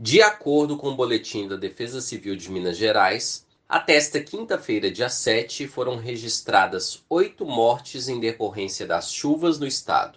De acordo com o boletim da Defesa Civil de Minas Gerais, até esta quinta-feira, dia 7, foram registradas oito mortes em decorrência das chuvas no estado.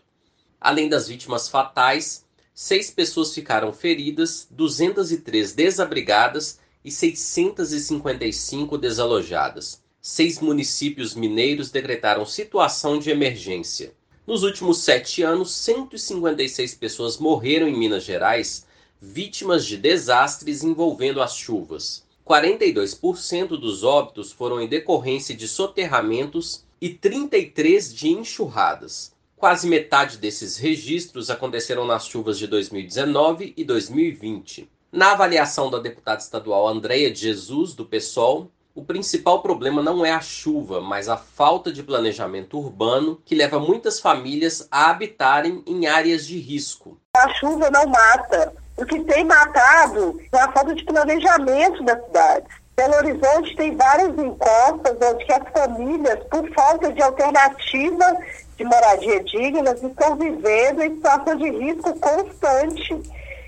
Além das vítimas fatais, seis pessoas ficaram feridas, 203 desabrigadas e 655 desalojadas. Seis municípios mineiros decretaram situação de emergência. Nos últimos sete anos, 156 pessoas morreram em Minas Gerais vítimas de desastres envolvendo as chuvas. 42% dos óbitos foram em decorrência de soterramentos e 33 de enxurradas. Quase metade desses registros aconteceram nas chuvas de 2019 e 2020. Na avaliação da deputada estadual Andréia de Jesus, do PSOL, o principal problema não é a chuva, mas a falta de planejamento urbano que leva muitas famílias a habitarem em áreas de risco. A chuva não mata, o que tem matado é a falta de planejamento das cidades. Belo Horizonte tem várias encostas onde as famílias, por falta de alternativa de moradia digna, estão vivendo em situação de risco constante.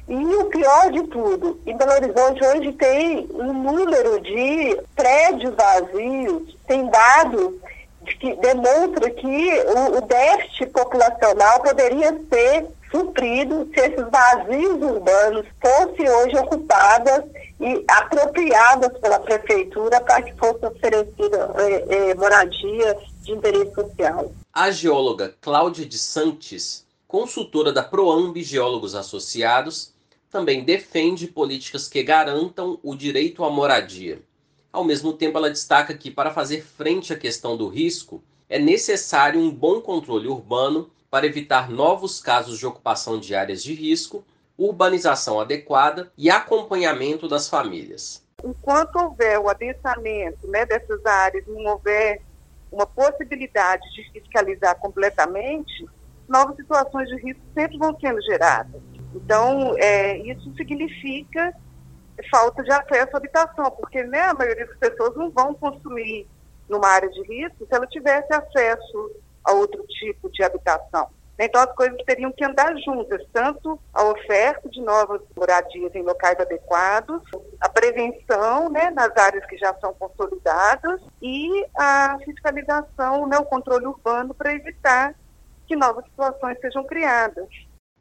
E o pior de tudo, em Belo Horizonte hoje tem um número de prédios vazios, tem dados que demonstra que o déficit populacional poderia ser suprido se esses vazios urbanos fossem hoje ocupadas e apropriadas pela prefeitura para que fosse oferecida é, é, moradia de interesse social. A geóloga Cláudia de Santos, consultora da Proamb Geólogos Associados, também defende políticas que garantam o direito à moradia. Ao mesmo tempo, ela destaca que, para fazer frente à questão do risco, é necessário um bom controle urbano para evitar novos casos de ocupação de áreas de risco, urbanização adequada e acompanhamento das famílias. Enquanto houver o adensamento né, dessas áreas, não houver uma possibilidade de fiscalizar completamente, novas situações de risco sempre vão sendo geradas. Então, é, isso significa falta de acesso à habitação, porque né, a maioria das pessoas não vão construir numa área de risco se ela tivesse acesso a outro tipo de habitação. Então, as coisas teriam que andar juntas, tanto a oferta de novas moradias em locais adequados, a prevenção né, nas áreas que já são consolidadas e a fiscalização, né, o controle urbano para evitar que novas situações sejam criadas.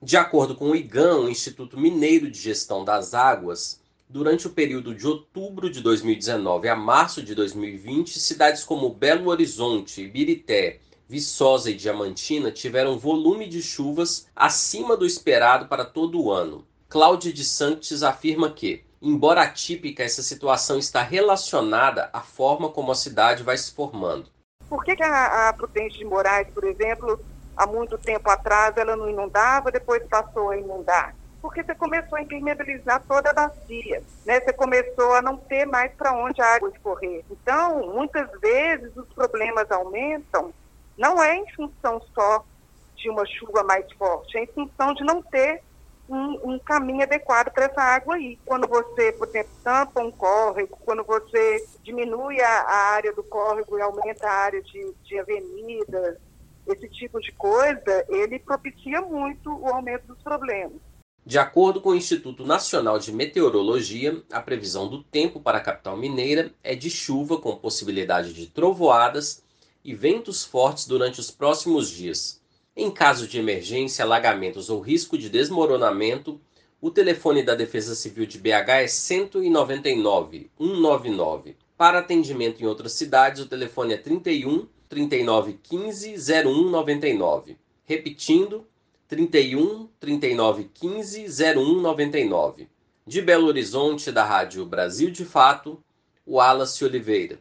De acordo com o IGAM, o Instituto Mineiro de Gestão das Águas, durante o período de outubro de 2019 a março de 2020, cidades como Belo Horizonte, Ibirité, Viçosa e Diamantina tiveram volume de chuvas acima do esperado para todo o ano. Cláudia de Santos afirma que, embora atípica, essa situação está relacionada à forma como a cidade vai se formando. Por que, que a, a Prudente de Moraes, por exemplo, há muito tempo atrás ela não inundava, depois passou a inundar? Porque você começou a impermeabilizar toda a bacia, né? Você começou a não ter mais para onde a água escorrer. Então, muitas vezes os problemas aumentam não é em função só de uma chuva mais forte, é em função de não ter um, um caminho adequado para essa água aí. Quando você, por exemplo, tampa um córrego, quando você diminui a, a área do córrego e aumenta a área de, de avenidas, esse tipo de coisa, ele propicia muito o aumento dos problemas. De acordo com o Instituto Nacional de Meteorologia, a previsão do tempo para a capital mineira é de chuva com possibilidade de trovoadas e ventos fortes durante os próximos dias. Em caso de emergência, alagamentos ou risco de desmoronamento, o telefone da Defesa Civil de BH é 199 199. Para atendimento em outras cidades, o telefone é 31 39 15 01 99. Repetindo, 31 39 15 01 99. De Belo Horizonte, da Rádio Brasil de Fato, Wallace Oliveira.